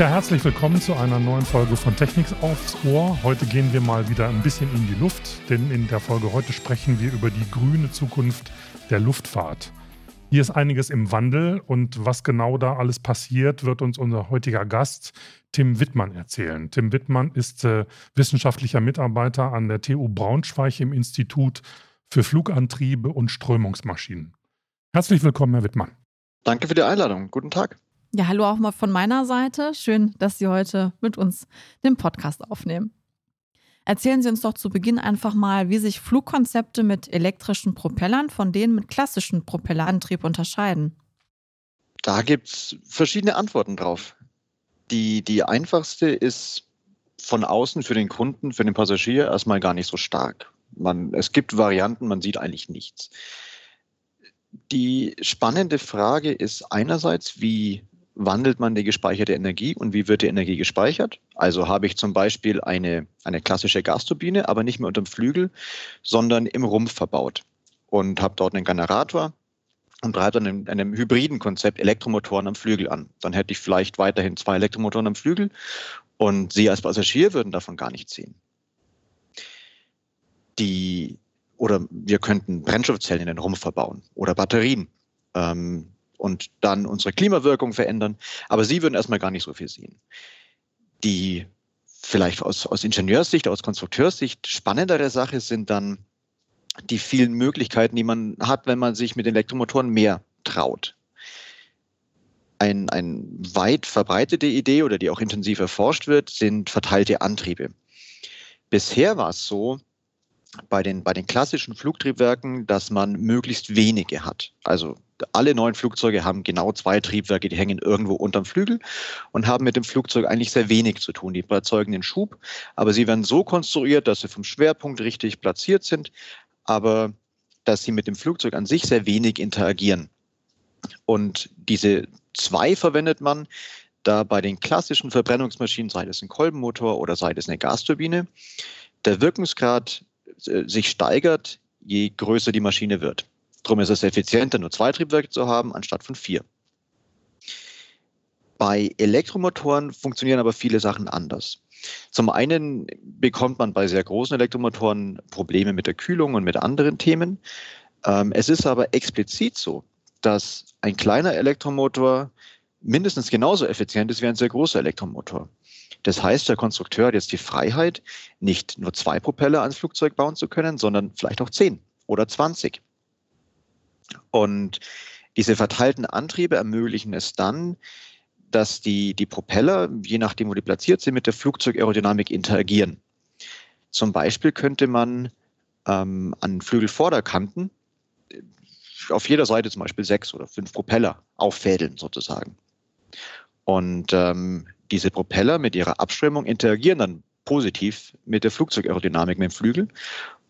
Ja, herzlich willkommen zu einer neuen Folge von Techniks aufs Ohr. Heute gehen wir mal wieder ein bisschen in die Luft, denn in der Folge heute sprechen wir über die grüne Zukunft der Luftfahrt. Hier ist einiges im Wandel und was genau da alles passiert, wird uns unser heutiger Gast Tim Wittmann erzählen. Tim Wittmann ist äh, wissenschaftlicher Mitarbeiter an der TU Braunschweig im Institut für Flugantriebe und Strömungsmaschinen. Herzlich willkommen, Herr Wittmann. Danke für die Einladung. Guten Tag. Ja, hallo auch mal von meiner Seite. Schön, dass Sie heute mit uns den Podcast aufnehmen. Erzählen Sie uns doch zu Beginn einfach mal, wie sich Flugkonzepte mit elektrischen Propellern von denen mit klassischem Propellerantrieb unterscheiden. Da gibt es verschiedene Antworten drauf. Die, die einfachste ist von außen für den Kunden, für den Passagier erstmal gar nicht so stark. Man, es gibt Varianten, man sieht eigentlich nichts. Die spannende Frage ist einerseits, wie wandelt man die gespeicherte Energie und wie wird die Energie gespeichert? Also habe ich zum Beispiel eine, eine klassische Gasturbine, aber nicht mehr unter dem Flügel, sondern im Rumpf verbaut und habe dort einen Generator und treibe dann in einem hybriden Konzept Elektromotoren am Flügel an. Dann hätte ich vielleicht weiterhin zwei Elektromotoren am Flügel und Sie als Passagier würden davon gar nichts sehen. Die, oder wir könnten Brennstoffzellen in den Rumpf verbauen oder Batterien. Ähm, und dann unsere Klimawirkung verändern. Aber Sie würden erstmal gar nicht so viel sehen. Die vielleicht aus, aus Ingenieurssicht, aus Konstrukteurssicht spannendere Sache sind dann die vielen Möglichkeiten, die man hat, wenn man sich mit Elektromotoren mehr traut. Ein, ein weit verbreitete Idee oder die auch intensiv erforscht wird, sind verteilte Antriebe. Bisher war es so, bei den, bei den klassischen Flugtriebwerken, dass man möglichst wenige hat. Also alle neuen Flugzeuge haben genau zwei Triebwerke, die hängen irgendwo unterm Flügel und haben mit dem Flugzeug eigentlich sehr wenig zu tun. Die erzeugen den Schub, aber sie werden so konstruiert, dass sie vom Schwerpunkt richtig platziert sind, aber dass sie mit dem Flugzeug an sich sehr wenig interagieren. Und diese zwei verwendet man da bei den klassischen Verbrennungsmaschinen, sei es ein Kolbenmotor oder sei es eine Gasturbine, der Wirkungsgrad äh, sich steigert, je größer die Maschine wird. Darum ist es effizienter, nur zwei Triebwerke zu haben, anstatt von vier. Bei Elektromotoren funktionieren aber viele Sachen anders. Zum einen bekommt man bei sehr großen Elektromotoren Probleme mit der Kühlung und mit anderen Themen. Ähm, es ist aber explizit so, dass ein kleiner Elektromotor mindestens genauso effizient ist wie ein sehr großer Elektromotor. Das heißt, der Konstrukteur hat jetzt die Freiheit, nicht nur zwei Propeller ans Flugzeug bauen zu können, sondern vielleicht auch zehn oder zwanzig. Und diese verteilten Antriebe ermöglichen es dann, dass die, die Propeller, je nachdem, wo die platziert sind, mit der Flugzeugaerodynamik interagieren. Zum Beispiel könnte man ähm, an Flügelvorderkanten äh, auf jeder Seite zum Beispiel sechs oder fünf Propeller auffädeln sozusagen. Und ähm, diese Propeller mit ihrer Abströmung interagieren dann positiv mit der Flugzeugaerodynamik mit dem Flügel.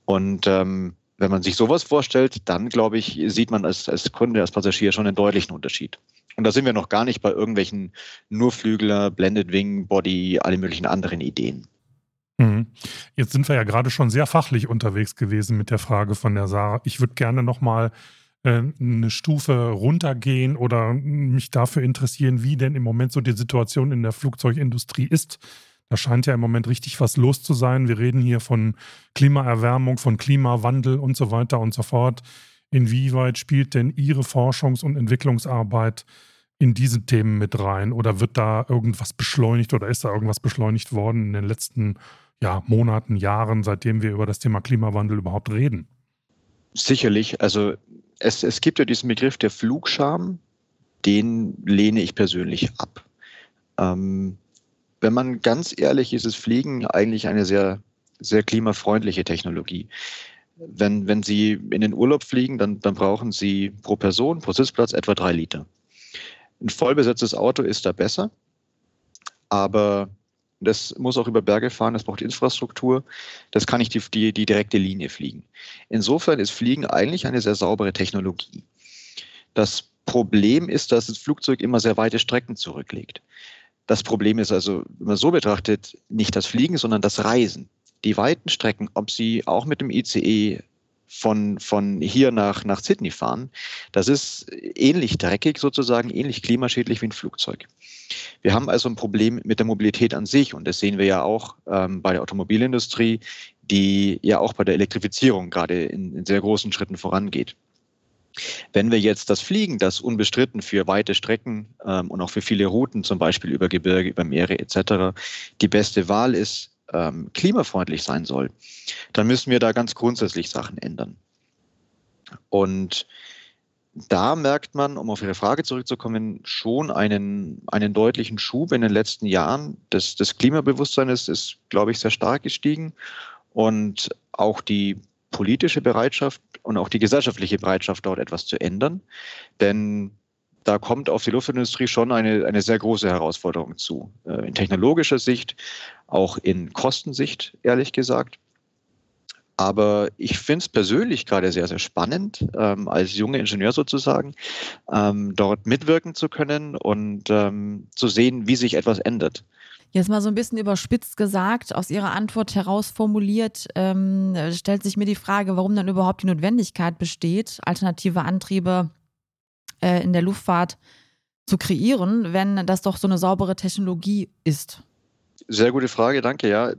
Und ähm, wenn man sich sowas vorstellt, dann glaube ich, sieht man als, als Kunde, als Passagier schon einen deutlichen Unterschied. Und da sind wir noch gar nicht bei irgendwelchen Nurflügler, Blended Wing, Body, alle möglichen anderen Ideen. Mhm. Jetzt sind wir ja gerade schon sehr fachlich unterwegs gewesen mit der Frage von der Sarah. Ich würde gerne nochmal äh, eine Stufe runtergehen oder mich dafür interessieren, wie denn im Moment so die Situation in der Flugzeugindustrie ist. Da scheint ja im Moment richtig was los zu sein. Wir reden hier von Klimaerwärmung, von Klimawandel und so weiter und so fort. Inwieweit spielt denn Ihre Forschungs- und Entwicklungsarbeit in diese Themen mit rein? Oder wird da irgendwas beschleunigt oder ist da irgendwas beschleunigt worden in den letzten ja, Monaten, Jahren, seitdem wir über das Thema Klimawandel überhaupt reden? Sicherlich. Also es, es gibt ja diesen Begriff der Flugscham, den lehne ich persönlich ab. Ähm, wenn man ganz ehrlich ist, ist Fliegen eigentlich eine sehr, sehr klimafreundliche Technologie. Wenn, wenn Sie in den Urlaub fliegen, dann, dann brauchen Sie pro Person, pro Sitzplatz etwa drei Liter. Ein vollbesetztes Auto ist da besser, aber das muss auch über Berge fahren, das braucht Infrastruktur. Das kann nicht die, die, die direkte Linie fliegen. Insofern ist Fliegen eigentlich eine sehr saubere Technologie. Das Problem ist, dass das Flugzeug immer sehr weite Strecken zurücklegt. Das Problem ist also, wenn man so betrachtet, nicht das Fliegen, sondern das Reisen. Die weiten Strecken, ob sie auch mit dem ICE von, von hier nach, nach Sydney fahren, das ist ähnlich dreckig sozusagen, ähnlich klimaschädlich wie ein Flugzeug. Wir haben also ein Problem mit der Mobilität an sich und das sehen wir ja auch ähm, bei der Automobilindustrie, die ja auch bei der Elektrifizierung gerade in, in sehr großen Schritten vorangeht. Wenn wir jetzt das Fliegen, das unbestritten für weite Strecken ähm, und auch für viele Routen, zum Beispiel über Gebirge, über Meere etc., die beste Wahl ist, ähm, klimafreundlich sein soll, dann müssen wir da ganz grundsätzlich Sachen ändern. Und da merkt man, um auf Ihre Frage zurückzukommen, schon einen, einen deutlichen Schub in den letzten Jahren. Das, das Klimabewusstsein ist, ist, glaube ich, sehr stark gestiegen. Und auch die politische Bereitschaft und auch die gesellschaftliche Bereitschaft, dort etwas zu ändern. Denn da kommt auf die Luftindustrie schon eine, eine sehr große Herausforderung zu. Äh, in technologischer Sicht, auch in Kostensicht, ehrlich gesagt. Aber ich finde es persönlich gerade sehr, sehr spannend, ähm, als junger Ingenieur sozusagen, ähm, dort mitwirken zu können und ähm, zu sehen, wie sich etwas ändert. Jetzt mal so ein bisschen überspitzt gesagt, aus Ihrer Antwort heraus formuliert, ähm, stellt sich mir die Frage, warum dann überhaupt die Notwendigkeit besteht, alternative Antriebe äh, in der Luftfahrt zu kreieren, wenn das doch so eine saubere Technologie ist. Sehr gute Frage, danke. Ja,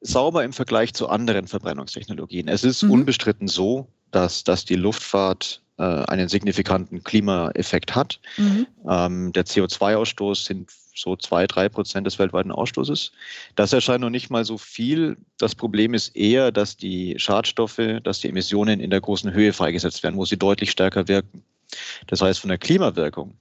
sauber im Vergleich zu anderen Verbrennungstechnologien. Es ist mhm. unbestritten so, dass, dass die Luftfahrt äh, einen signifikanten Klimaeffekt hat. Mhm. Ähm, der CO2-Ausstoß sind so zwei, drei Prozent des weltweiten Ausstoßes. Das erscheint noch nicht mal so viel. Das Problem ist eher, dass die Schadstoffe, dass die Emissionen in der großen Höhe freigesetzt werden, wo sie deutlich stärker wirken. Das heißt, von der Klimawirkung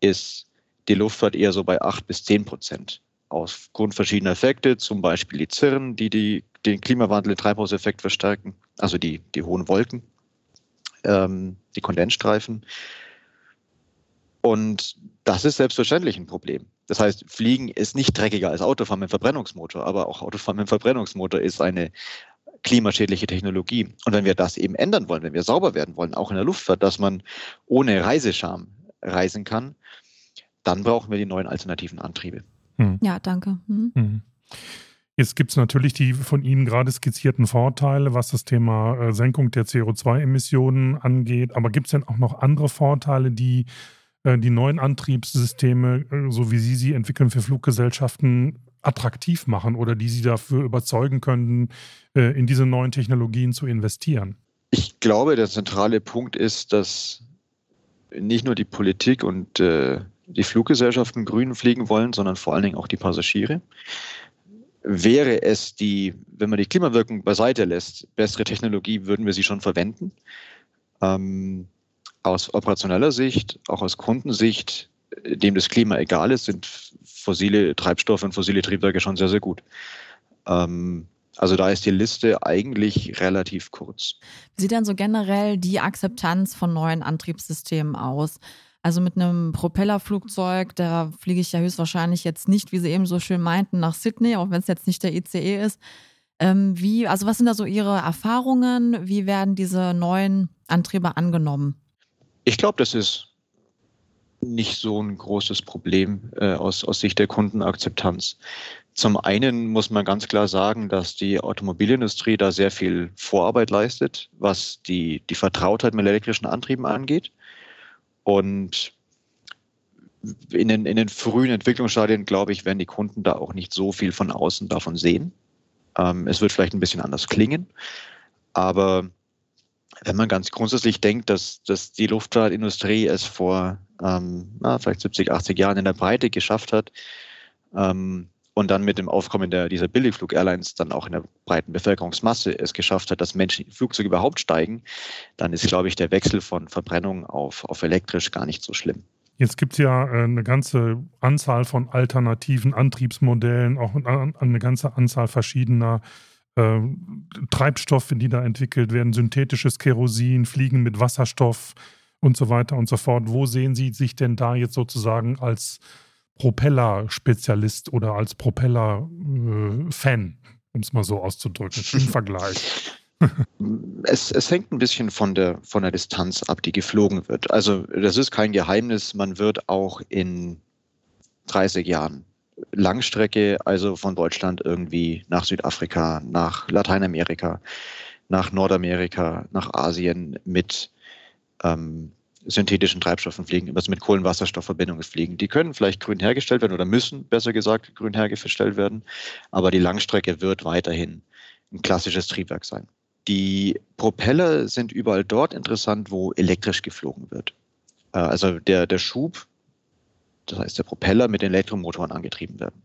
ist die Luftfahrt eher so bei acht bis zehn Prozent. Aufgrund verschiedener Effekte, zum Beispiel die Zirren, die, die den Klimawandel, den Treibhauseffekt verstärken, also die, die hohen Wolken ähm, die Kondensstreifen. Und das ist selbstverständlich ein Problem. Das heißt, Fliegen ist nicht dreckiger als Autofahren mit Verbrennungsmotor, aber auch Autofahren mit Verbrennungsmotor ist eine klimaschädliche Technologie. Und wenn wir das eben ändern wollen, wenn wir sauber werden wollen, auch in der Luftfahrt, dass man ohne Reisescham reisen kann, dann brauchen wir die neuen alternativen Antriebe. Hm. Ja, danke. Hm. Hm. Jetzt gibt es natürlich die von Ihnen gerade skizzierten Vorteile, was das Thema äh, Senkung der CO2-Emissionen angeht. Aber gibt es denn auch noch andere Vorteile, die die neuen Antriebssysteme, äh, so wie Sie sie entwickeln für Fluggesellschaften, attraktiv machen oder die Sie dafür überzeugen können, in diese neuen Technologien zu investieren? Ich glaube, der zentrale Punkt ist, dass nicht nur die Politik und die Fluggesellschaften grün fliegen wollen, sondern vor allen Dingen auch die Passagiere wäre es die, wenn man die Klimawirkung beiseite lässt, bessere Technologie, würden wir sie schon verwenden. Ähm, aus operationeller Sicht, auch aus Kundensicht, dem das Klima egal ist, sind fossile Treibstoffe und fossile Triebwerke schon sehr, sehr gut. Ähm, also da ist die Liste eigentlich relativ kurz. Wie sieht dann so generell die Akzeptanz von neuen Antriebssystemen aus? Also mit einem Propellerflugzeug, da fliege ich ja höchstwahrscheinlich jetzt nicht, wie Sie eben so schön meinten, nach Sydney, auch wenn es jetzt nicht der ICE ist. Ähm, wie, also was sind da so Ihre Erfahrungen? Wie werden diese neuen Antriebe angenommen? Ich glaube, das ist nicht so ein großes Problem äh, aus, aus Sicht der Kundenakzeptanz. Zum einen muss man ganz klar sagen, dass die Automobilindustrie da sehr viel Vorarbeit leistet, was die, die Vertrautheit mit elektrischen Antrieben angeht. Und in den, in den frühen Entwicklungsstadien, glaube ich, werden die Kunden da auch nicht so viel von außen davon sehen. Ähm, es wird vielleicht ein bisschen anders klingen, aber wenn man ganz grundsätzlich denkt, dass, dass die Luftfahrtindustrie es vor ähm, na, vielleicht 70, 80 Jahren in der Breite geschafft hat, ähm, und dann mit dem Aufkommen der, dieser Billigflug-Airlines dann auch in der breiten Bevölkerungsmasse es geschafft hat, dass Menschen in Flugzeuge überhaupt steigen, dann ist, glaube ich, der Wechsel von Verbrennung auf, auf elektrisch gar nicht so schlimm. Jetzt gibt es ja äh, eine ganze Anzahl von alternativen Antriebsmodellen, auch eine ganze Anzahl verschiedener äh, Treibstoffe, die da entwickelt werden, synthetisches Kerosin, Fliegen mit Wasserstoff und so weiter und so fort. Wo sehen Sie sich denn da jetzt sozusagen als Propeller-Spezialist oder als Propeller-Fan, um es mal so auszudrücken, im Vergleich? Es, es, hängt ein bisschen von der, von der Distanz ab, die geflogen wird. Also das ist kein Geheimnis, man wird auch in 30 Jahren Langstrecke, also von Deutschland irgendwie nach Südafrika, nach Lateinamerika, nach Nordamerika, nach Asien mit ähm, synthetischen Treibstoffen fliegen, also mit Kohlenwasserstoffverbindungen fliegen. Die können vielleicht grün hergestellt werden oder müssen, besser gesagt, grün hergestellt werden, aber die Langstrecke wird weiterhin ein klassisches Triebwerk sein. Die Propeller sind überall dort interessant, wo elektrisch geflogen wird. Äh, also der, der Schub, das heißt der Propeller mit den Elektromotoren angetrieben werden.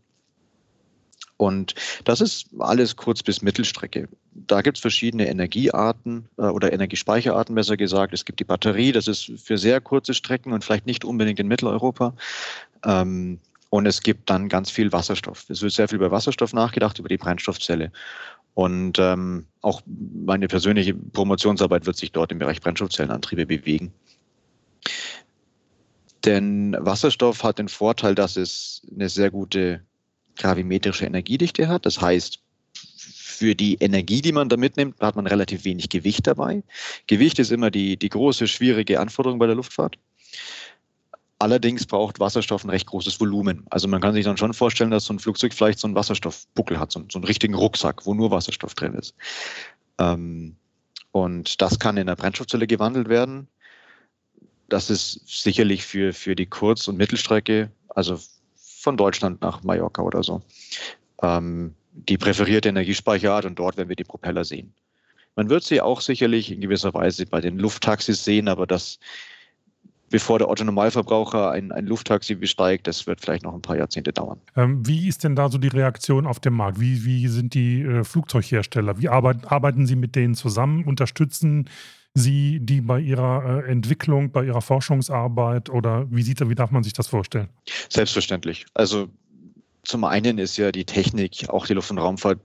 Und das ist alles kurz bis Mittelstrecke. Da gibt es verschiedene Energiearten äh, oder Energiespeicherarten, besser gesagt. Es gibt die Batterie, das ist für sehr kurze Strecken und vielleicht nicht unbedingt in Mitteleuropa. Ähm, und es gibt dann ganz viel Wasserstoff. Es wird sehr viel über Wasserstoff nachgedacht, über die Brennstoffzelle. Und ähm, auch meine persönliche Promotionsarbeit wird sich dort im Bereich Brennstoffzellenantriebe bewegen. Denn Wasserstoff hat den Vorteil, dass es eine sehr gute gravimetrische Energiedichte hat. Das heißt, für die Energie, die man da mitnimmt, hat man relativ wenig Gewicht dabei. Gewicht ist immer die, die große, schwierige Anforderung bei der Luftfahrt. Allerdings braucht Wasserstoff ein recht großes Volumen. Also man kann sich dann schon vorstellen, dass so ein Flugzeug vielleicht so einen Wasserstoffbuckel hat, so, so einen richtigen Rucksack, wo nur Wasserstoff drin ist. Ähm, und das kann in der Brennstoffzelle gewandelt werden. Das ist sicherlich für, für die Kurz- und Mittelstrecke, also von Deutschland nach Mallorca oder so, ähm, die präferierte Energiespeicherart und dort werden wir die Propeller sehen. Man wird sie auch sicherlich in gewisser Weise bei den Lufttaxis sehen, aber das bevor der Otto Normalverbraucher ein, ein Lufttaxi besteigt, das wird vielleicht noch ein paar Jahrzehnte dauern. Ähm, wie ist denn da so die Reaktion auf dem Markt? Wie, wie sind die äh, Flugzeughersteller? Wie arbeiten, arbeiten Sie mit denen zusammen? Unterstützen Sie die bei Ihrer äh, Entwicklung, bei Ihrer Forschungsarbeit oder wie sieht wie darf man sich das vorstellen? Selbstverständlich. Also zum einen ist ja die Technik, auch die Luft- und Raumfahrt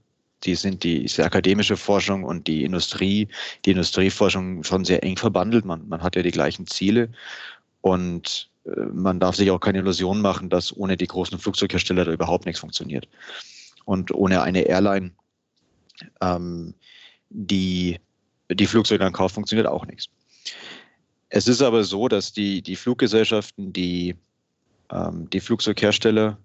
die sind die, die akademische Forschung und die Industrie, die Industrieforschung schon sehr eng verbandelt. Man, man hat ja die gleichen Ziele und äh, man darf sich auch keine Illusion machen, dass ohne die großen Flugzeughersteller da überhaupt nichts funktioniert. Und ohne eine Airline, ähm, die die Flugzeuge ankauft, funktioniert auch nichts. Es ist aber so, dass die, die Fluggesellschaften, die, ähm, die Flugzeughersteller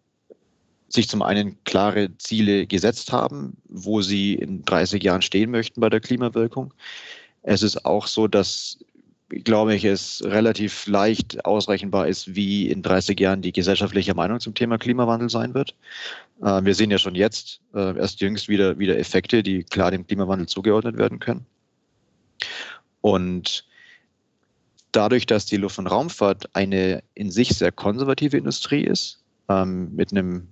sich zum einen klare Ziele gesetzt haben, wo sie in 30 Jahren stehen möchten bei der Klimawirkung. Es ist auch so, dass glaube ich, es relativ leicht ausrechenbar ist, wie in 30 Jahren die gesellschaftliche Meinung zum Thema Klimawandel sein wird. Äh, wir sehen ja schon jetzt äh, erst jüngst wieder, wieder Effekte, die klar dem Klimawandel zugeordnet werden können. Und dadurch, dass die Luft- und Raumfahrt eine in sich sehr konservative Industrie ist, ähm, mit einem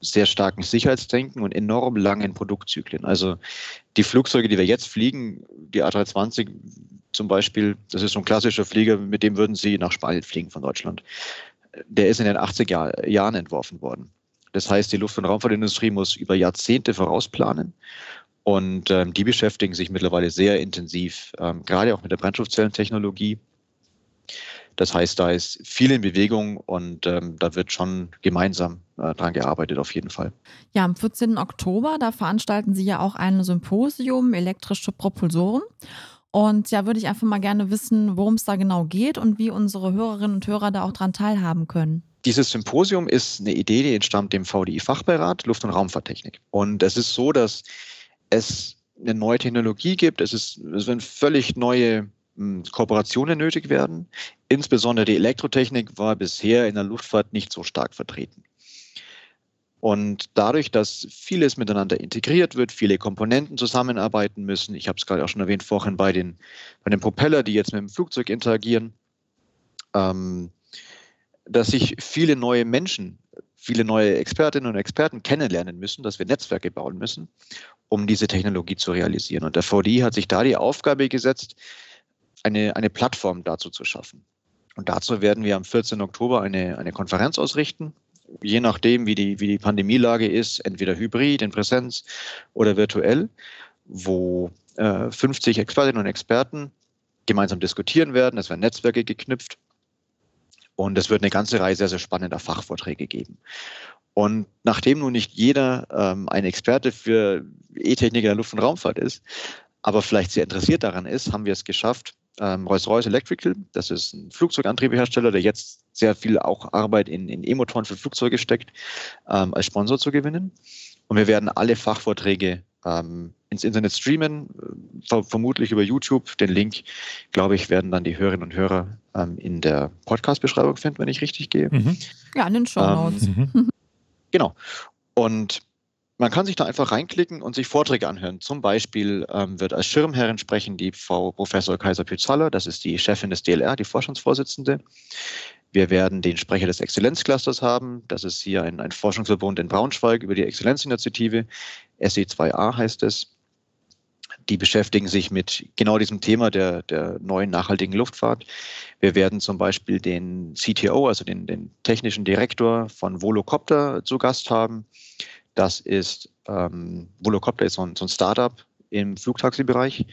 sehr starken Sicherheitsdenken und enorm langen Produktzyklen. Also die Flugzeuge, die wir jetzt fliegen, die A320 zum Beispiel, das ist so ein klassischer Flieger, mit dem würden Sie nach Spanien fliegen von Deutschland. Der ist in den 80er Jahr, Jahren entworfen worden. Das heißt, die Luft- und Raumfahrtindustrie muss über Jahrzehnte vorausplanen. Und ähm, die beschäftigen sich mittlerweile sehr intensiv, ähm, gerade auch mit der Brennstoffzellentechnologie. Das heißt, da ist viel in Bewegung und ähm, da wird schon gemeinsam äh, dran gearbeitet, auf jeden Fall. Ja, am 14. Oktober, da veranstalten Sie ja auch ein Symposium elektrische Propulsoren. Und ja, würde ich einfach mal gerne wissen, worum es da genau geht und wie unsere Hörerinnen und Hörer da auch dran teilhaben können. Dieses Symposium ist eine Idee, die entstammt dem VDI-Fachbeirat Luft- und Raumfahrttechnik. Und es ist so, dass es eine neue Technologie gibt. Es, ist, es werden völlig neue hm, Kooperationen nötig werden. Insbesondere die Elektrotechnik war bisher in der Luftfahrt nicht so stark vertreten. Und dadurch, dass vieles miteinander integriert wird, viele Komponenten zusammenarbeiten müssen, ich habe es gerade auch schon erwähnt vorhin bei den, bei den Propeller, die jetzt mit dem Flugzeug interagieren, ähm, dass sich viele neue Menschen, viele neue Expertinnen und Experten kennenlernen müssen, dass wir Netzwerke bauen müssen, um diese Technologie zu realisieren. Und der VDI hat sich da die Aufgabe gesetzt, eine, eine Plattform dazu zu schaffen. Und dazu werden wir am 14. Oktober eine, eine Konferenz ausrichten, je nachdem, wie die, wie die Pandemielage ist, entweder hybrid, in Präsenz oder virtuell, wo äh, 50 Expertinnen und Experten gemeinsam diskutieren werden. Es werden Netzwerke geknüpft und es wird eine ganze Reihe sehr, sehr spannender Fachvorträge geben. Und nachdem nun nicht jeder ähm, ein Experte für E-Technik in der Luft- und Raumfahrt ist, aber vielleicht sehr interessiert daran ist, haben wir es geschafft, ähm, Rolls-Royce Electrical, das ist ein Flugzeugantriebehersteller, der jetzt sehr viel auch Arbeit in, in E-Motoren für Flugzeuge steckt, ähm, als Sponsor zu gewinnen. Und wir werden alle Fachvorträge ähm, ins Internet streamen, äh, vermutlich über YouTube. Den Link, glaube ich, werden dann die Hörerinnen und Hörer ähm, in der Podcast-Beschreibung finden, wenn ich richtig gehe. Mhm. Ja, in den Show Notes. Ähm, mhm. Genau. Und man kann sich da einfach reinklicken und sich Vorträge anhören. Zum Beispiel ähm, wird als Schirmherrin sprechen die Frau Professor Kaiser Pützaler, das ist die Chefin des DLR, die Forschungsvorsitzende. Wir werden den Sprecher des Exzellenzclusters haben. Das ist hier ein, ein Forschungsverbund in Braunschweig über die Exzellenzinitiative. SE2A heißt es. Die beschäftigen sich mit genau diesem Thema der, der neuen nachhaltigen Luftfahrt. Wir werden zum Beispiel den CTO, also den, den technischen Direktor von Volocopter zu Gast haben. Das ist, ähm, Volocopter ist so ein, so ein Startup im Flugtaxi-Bereich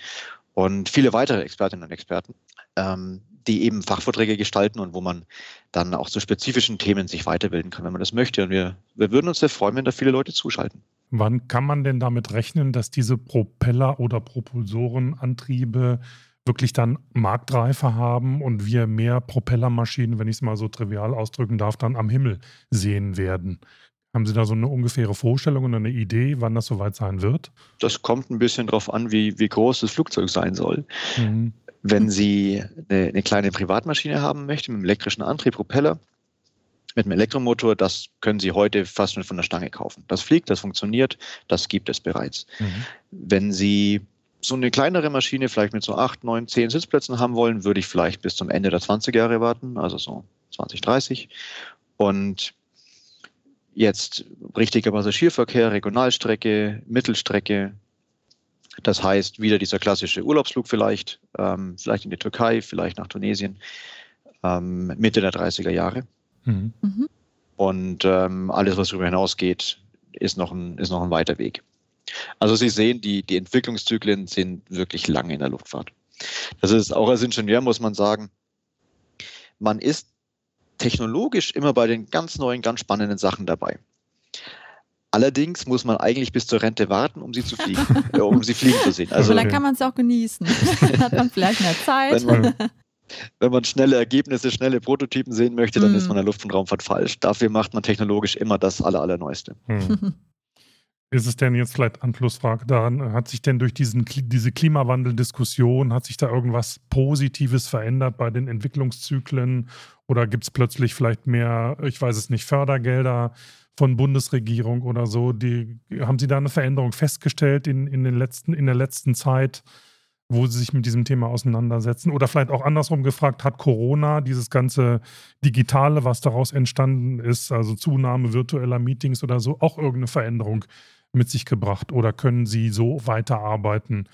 und viele weitere Expertinnen und Experten, ähm, die eben Fachvorträge gestalten und wo man dann auch zu spezifischen Themen sich weiterbilden kann, wenn man das möchte. Und wir, wir würden uns sehr freuen, wenn da viele Leute zuschalten. Wann kann man denn damit rechnen, dass diese Propeller- oder Propulsorenantriebe wirklich dann Marktreife haben und wir mehr Propellermaschinen, wenn ich es mal so trivial ausdrücken darf, dann am Himmel sehen werden? Haben Sie da so eine ungefähre Vorstellung und eine Idee, wann das soweit sein wird? Das kommt ein bisschen darauf an, wie, wie groß das Flugzeug sein soll. Mhm. Wenn Sie eine, eine, kleine Privatmaschine haben möchten, mit einem elektrischen Antrieb, Propeller, mit einem Elektromotor, das können Sie heute fast schon von der Stange kaufen. Das fliegt, das funktioniert, das gibt es bereits. Mhm. Wenn Sie so eine kleinere Maschine vielleicht mit so acht, neun, zehn Sitzplätzen haben wollen, würde ich vielleicht bis zum Ende der 20 Jahre warten, also so 2030. Und Jetzt richtiger Passagierverkehr, Regionalstrecke, Mittelstrecke. Das heißt, wieder dieser klassische Urlaubsflug vielleicht, ähm, vielleicht in die Türkei, vielleicht nach Tunesien, ähm, Mitte der 30er Jahre. Mhm. mhm. Und ähm, alles, was darüber hinausgeht, ist noch ein, ist noch ein weiter Weg. Also Sie sehen, die, die Entwicklungszyklen sind wirklich lange in der Luftfahrt. Das ist auch als Ingenieur, muss man sagen, man ist technologisch immer bei den ganz neuen, ganz spannenden Sachen dabei. Allerdings muss man eigentlich bis zur Rente warten, um sie zu fliegen, äh, um sie fliegen zu sehen. Also, dann kann man es auch genießen. Dann hat man vielleicht mehr Zeit. Wenn man, wenn man, schnelle Ergebnisse, schnelle Prototypen sehen möchte, dann mm. ist man in der Luft- und Raumfahrt falsch. Dafür macht man technologisch immer das Aller, Allerneueste. Hm. Ist es denn jetzt vielleicht Anschlussfrage daran, hat sich denn durch diesen, diese Klimawandeldiskussion, hat sich da irgendwas Positives verändert bei den Entwicklungszyklen oder gibt es plötzlich vielleicht mehr, ich weiß es nicht, Fördergelder von Bundesregierung oder so? Die, haben Sie da eine Veränderung festgestellt in, in, den letzten, in der letzten Zeit, wo Sie sich mit diesem Thema auseinandersetzen? Oder vielleicht auch andersrum gefragt, hat Corona dieses ganze Digitale, was daraus entstanden ist, also Zunahme virtueller Meetings oder so, auch irgendeine Veränderung mit sich gebracht oder können Sie so weiterarbeiten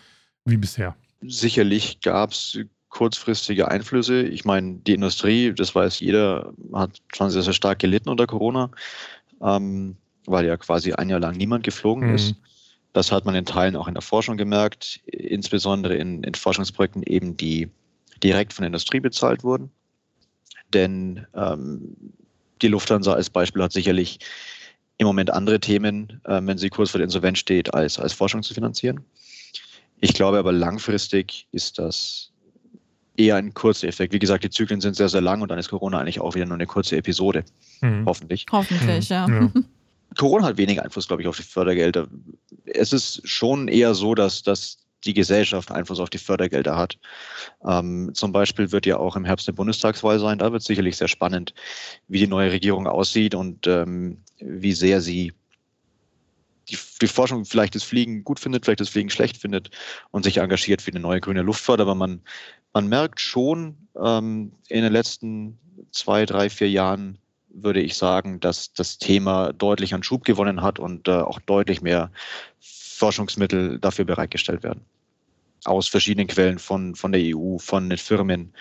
wie bisher? Sicherlich gab es kurzfristige Einflüsse. Ich meine, die Industrie, das weiß jeder, hat schon sehr, sehr stark gelitten unter Corona, ähm, weil ja quasi ein Jahr lang niemand geflogen mhm. ist. Das hat man in Teilen auch in der Forschung gemerkt, insbesondere in, in Forschungsprojekten eben, die direkt von der Industrie bezahlt wurden. Denn ähm, die Lufthansa als Beispiel hat sicherlich im Moment andere Themen, äh, wenn sie kurz vor der Insolvenz steht, als, als Forschung zu finanzieren. Ich glaube aber langfristig ist das eher ein kurzer Effekt. Wie gesagt, die Zyklen sind sehr, sehr lang und dann ist Corona eigentlich auch wieder nur eine kurze Episode. Mhm. Hoffentlich. Hoffentlich, mhm. ja. ja. Corona hat weniger Einfluss, glaube ich, auf die Fördergelder. Es ist schon eher so, dass, dass die Gesellschaft Einfluss auf die Fördergelder hat. Ähm, zum Beispiel wird ja auch im Herbst eine Bundestagswahl sein. Da wird sicherlich sehr spannend, wie die neue Regierung aussieht und ähm, wie sehr sie die, die, Forschung vielleicht das Fliegen gut findet, vielleicht das Fliegen schlecht findet und sich engagiert für eine neue grüne Luftfahrt. Aber man, man merkt schon ähm, in den letzten zwei, drei, vier Jahren, würde ich sagen, dass das Thema deutlich an Schub gewonnen hat und äh, auch deutlich mehr Forschungsmittel dafür bereitgestellt werden. Aus verschiedenen Quellen von, von der EU, von den Firmen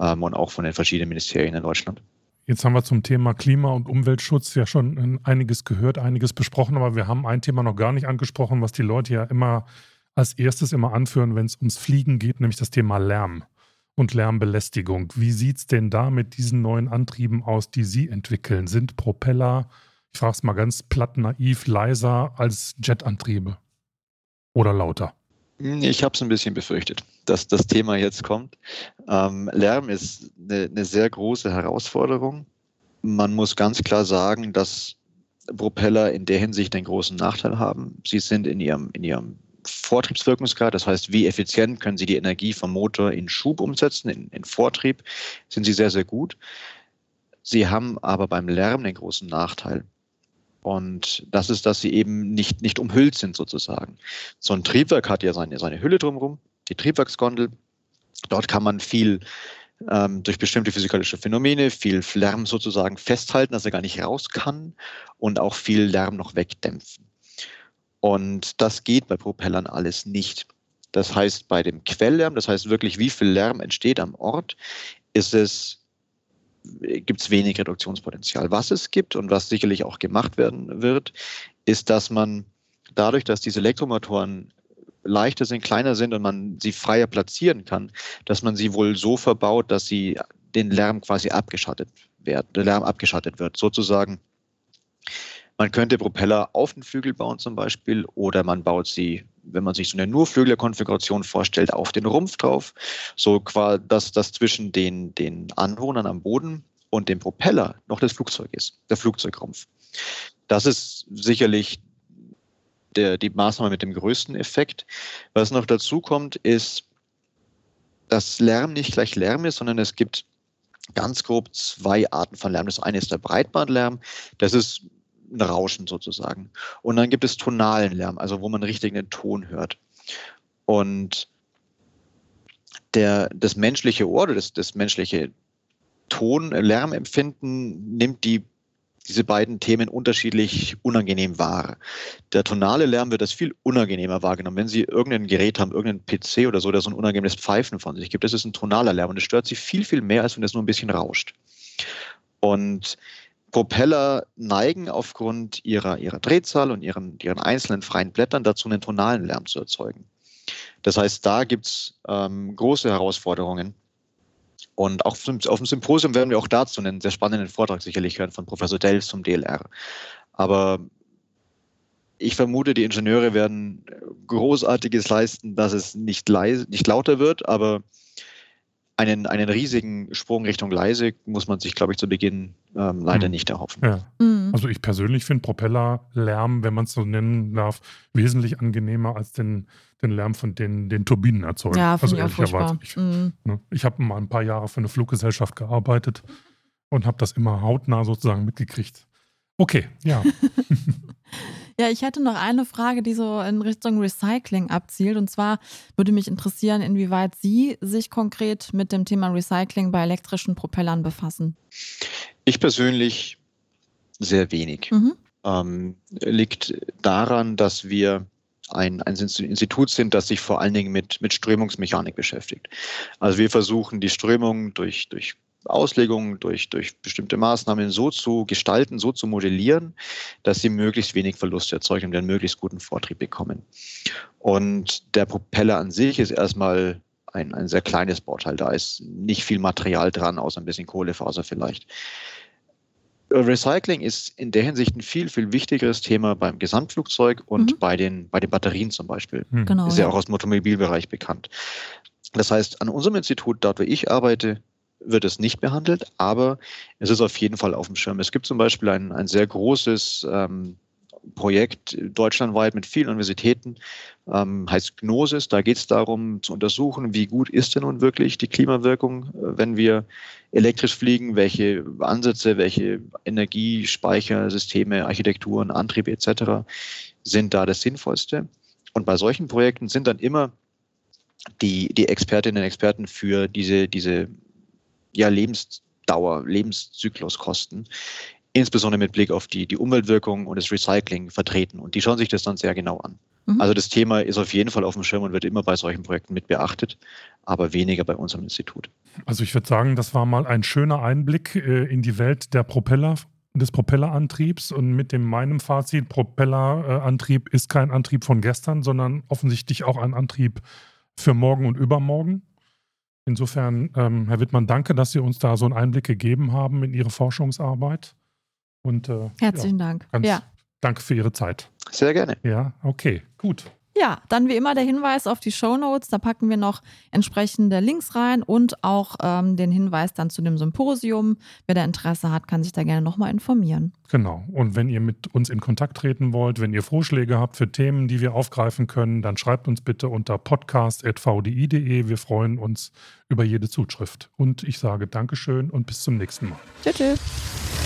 ähm, und auch von den verschiedenen Ministerien in Deutschland. Jetzt haben wir zum Thema Klima- und Umweltschutz ja schon einiges gehört, einiges besprochen, aber wir haben ein Thema noch gar nicht angesprochen, was die Leute ja immer als erstes immer anführen, wenn es ums Fliegen geht, nämlich das Thema Lärm und Lärmbelästigung. Wie sieht es denn da mit diesen neuen Antrieben aus, die Sie entwickeln? Sind Propeller, ich frage es mal ganz platt naiv, leiser als Jetantriebe? Oder lauter? Ich habe es ein bisschen befürchtet, dass das Thema jetzt kommt. Ähm, Lärm ist eine, eine, sehr große Herausforderung. Man muss ganz klar sagen, dass Propeller in der Hinsicht einen großen Nachteil haben. Sie sind in ihrem, in ihrem Vortriebswirkungsgrad, das heißt, wie effizient können Sie die Energie vom Motor in Schub umsetzen, in, in Vortrieb, sind Sie sehr, sehr gut. Sie haben aber beim Lärm den großen Nachteil. Und das ist, dass sie eben nicht, nicht umhüllt sind sozusagen. So ein Triebwerk hat ja seine, seine Hülle drumherum, die Triebwerksgondel. Dort kann man viel ähm, durch bestimmte physikalische Phänomene, viel Lärm sozusagen festhalten, dass er gar nicht raus kann und auch viel Lärm noch wegdämpfen. Und das geht bei Propellern alles nicht. Das heißt, bei dem Quelllärm, das heißt wirklich, wie viel Lärm entsteht am Ort, ist es gibt es wenig Reduktionspotenzial. Was es gibt und was sicherlich auch gemacht werden wird, ist, dass man dadurch, dass diese Elektromotoren leichter sind, kleiner sind und man sie freier platzieren kann, dass man sie wohl so verbaut, dass sie den Lärm quasi abgeschattet werden, der Lärm abgeschattet wird. Sozusagen, man könnte Propeller auf den Flügel bauen zum Beispiel oder man baut sie, wenn man sich so eine Nurflügler-Konfiguration vorstellt, auf den Rumpf drauf, so quasi, dass das zwischen den, den Anwohnern am Boden und dem Propeller noch das Flugzeug ist, der Flugzeugrumpf. Das ist sicherlich der, die Maßnahme mit dem größten Effekt. Was noch dazu kommt, ist, dass Lärm nicht gleich Lärm ist, sondern es gibt ganz grob zwei Arten von Lärm. Das eine ist der Breitbandlärm, das ist ein Rauschen sozusagen. Und dann gibt es tonalen Lärm, also wo man richtig einen Ton hört. Und der, das menschliche Ohr, das, das menschliche Ton-Lärmempfinden nimmt die diese beiden Themen unterschiedlich unangenehm wahr. Der tonale Lärm wird als viel unangenehmer wahrgenommen. Wenn Sie irgendein Gerät haben, irgendeinen PC oder so, der so ein unangenehmes Pfeifen von sich gibt, das ist ein tonaler Lärm und es stört Sie viel, viel mehr, als wenn es nur ein bisschen rauscht. Und Propeller neigen aufgrund ihrer, ihrer Drehzahl und ihren, ihren einzelnen freien Blättern dazu, einen tonalen Lärm zu erzeugen. Das heißt, da gibt es ähm, große Herausforderungen und auch auf dem Symposium werden wir auch dazu einen sehr spannenden Vortrag sicherlich hören von Professor Delfs zum DLR. Aber ich vermute, die Ingenieure werden Großartiges leisten, dass es nicht, leise, nicht lauter wird, aber einen, einen riesigen Sprung Richtung leise muss man sich, glaube ich, zu Beginn ähm, leider mhm. nicht erhoffen. Ja. Mhm. Also ich persönlich finde Propellerlärm, wenn man es so nennen darf, wesentlich angenehmer als den, den Lärm von den, den Turbinen erzeugen. Ja, also ich ehrlicherweise. Ich, mhm. ne, ich habe mal ein paar Jahre für eine Fluggesellschaft gearbeitet und habe das immer hautnah sozusagen mitgekriegt. Okay, ja. Ja, ich hätte noch eine Frage, die so in Richtung Recycling abzielt. Und zwar würde mich interessieren, inwieweit Sie sich konkret mit dem Thema Recycling bei elektrischen Propellern befassen. Ich persönlich sehr wenig. Mhm. Ähm, liegt daran, dass wir ein, ein Institut sind, das sich vor allen Dingen mit, mit Strömungsmechanik beschäftigt. Also wir versuchen die Strömung durch, durch Auslegungen, durch, durch bestimmte Maßnahmen so zu gestalten, so zu modellieren, dass sie möglichst wenig Verluste erzeugen und einen möglichst guten Vortrieb bekommen. Und der Propeller an sich ist erstmal ein, ein sehr kleines Bauteil. Da ist nicht viel Material dran, außer ein bisschen Kohlefaser vielleicht. Recycling ist in der Hinsicht ein viel, viel wichtigeres Thema beim Gesamtflugzeug und mhm. bei, den, bei den Batterien zum Beispiel. Mhm. Genau, ist ja, ja auch aus dem Automobilbereich bekannt. Das heißt, an unserem Institut, dort wo ich arbeite, wird es nicht behandelt, aber es ist auf jeden Fall auf dem Schirm. Es gibt zum Beispiel ein, ein sehr großes ähm, Projekt deutschlandweit mit vielen Universitäten, ähm, heißt Gnosis. Da geht es darum zu untersuchen, wie gut ist denn nun wirklich die Klimawirkung, äh, wenn wir elektrisch fliegen, welche Ansätze, welche Energiespeichersysteme, Architekturen, Antriebe etc. sind da das Sinnvollste. Und bei solchen Projekten sind dann immer die, die Expertinnen und Experten für diese, diese ja, Lebensdauer, Lebenszykluskosten, insbesondere mit Blick auf die, die Umweltwirkung und das Recycling vertreten. Und die schauen sich das dann sehr genau an. Mhm. Also das Thema ist auf jeden Fall auf dem Schirm und wird immer bei solchen Projekten mit beachtet, aber weniger bei unserem Institut. Also ich würde sagen, das war mal ein schöner Einblick äh, in die Welt der Propeller des Propellerantriebs und mit dem meinem Fazit, Propellerantrieb ist kein Antrieb von gestern, sondern offensichtlich auch ein Antrieb für morgen und übermorgen. Insofern, ähm, Herr Wittmann, danke, dass Sie uns da so einen Einblick gegeben haben in Ihre Forschungsarbeit. Und, äh, Herzlichen ja, Dank. Ganz ja. Danke für Ihre Zeit. Sehr gerne. Ja, okay, gut. Ja, dann wie immer der Hinweis auf die Show Notes. Da packen wir noch entsprechende Links rein und auch ähm, den Hinweis dann zu dem Symposium. Wer da Interesse hat, kann sich da gerne nochmal informieren. Genau. Und wenn ihr mit uns in Kontakt treten wollt, wenn ihr Vorschläge habt für Themen, die wir aufgreifen können, dann schreibt uns bitte unter podcast.vdi.de. Wir freuen uns über jede Zuschrift. Und ich sage Dankeschön und bis zum nächsten Mal. Tschüss. Technik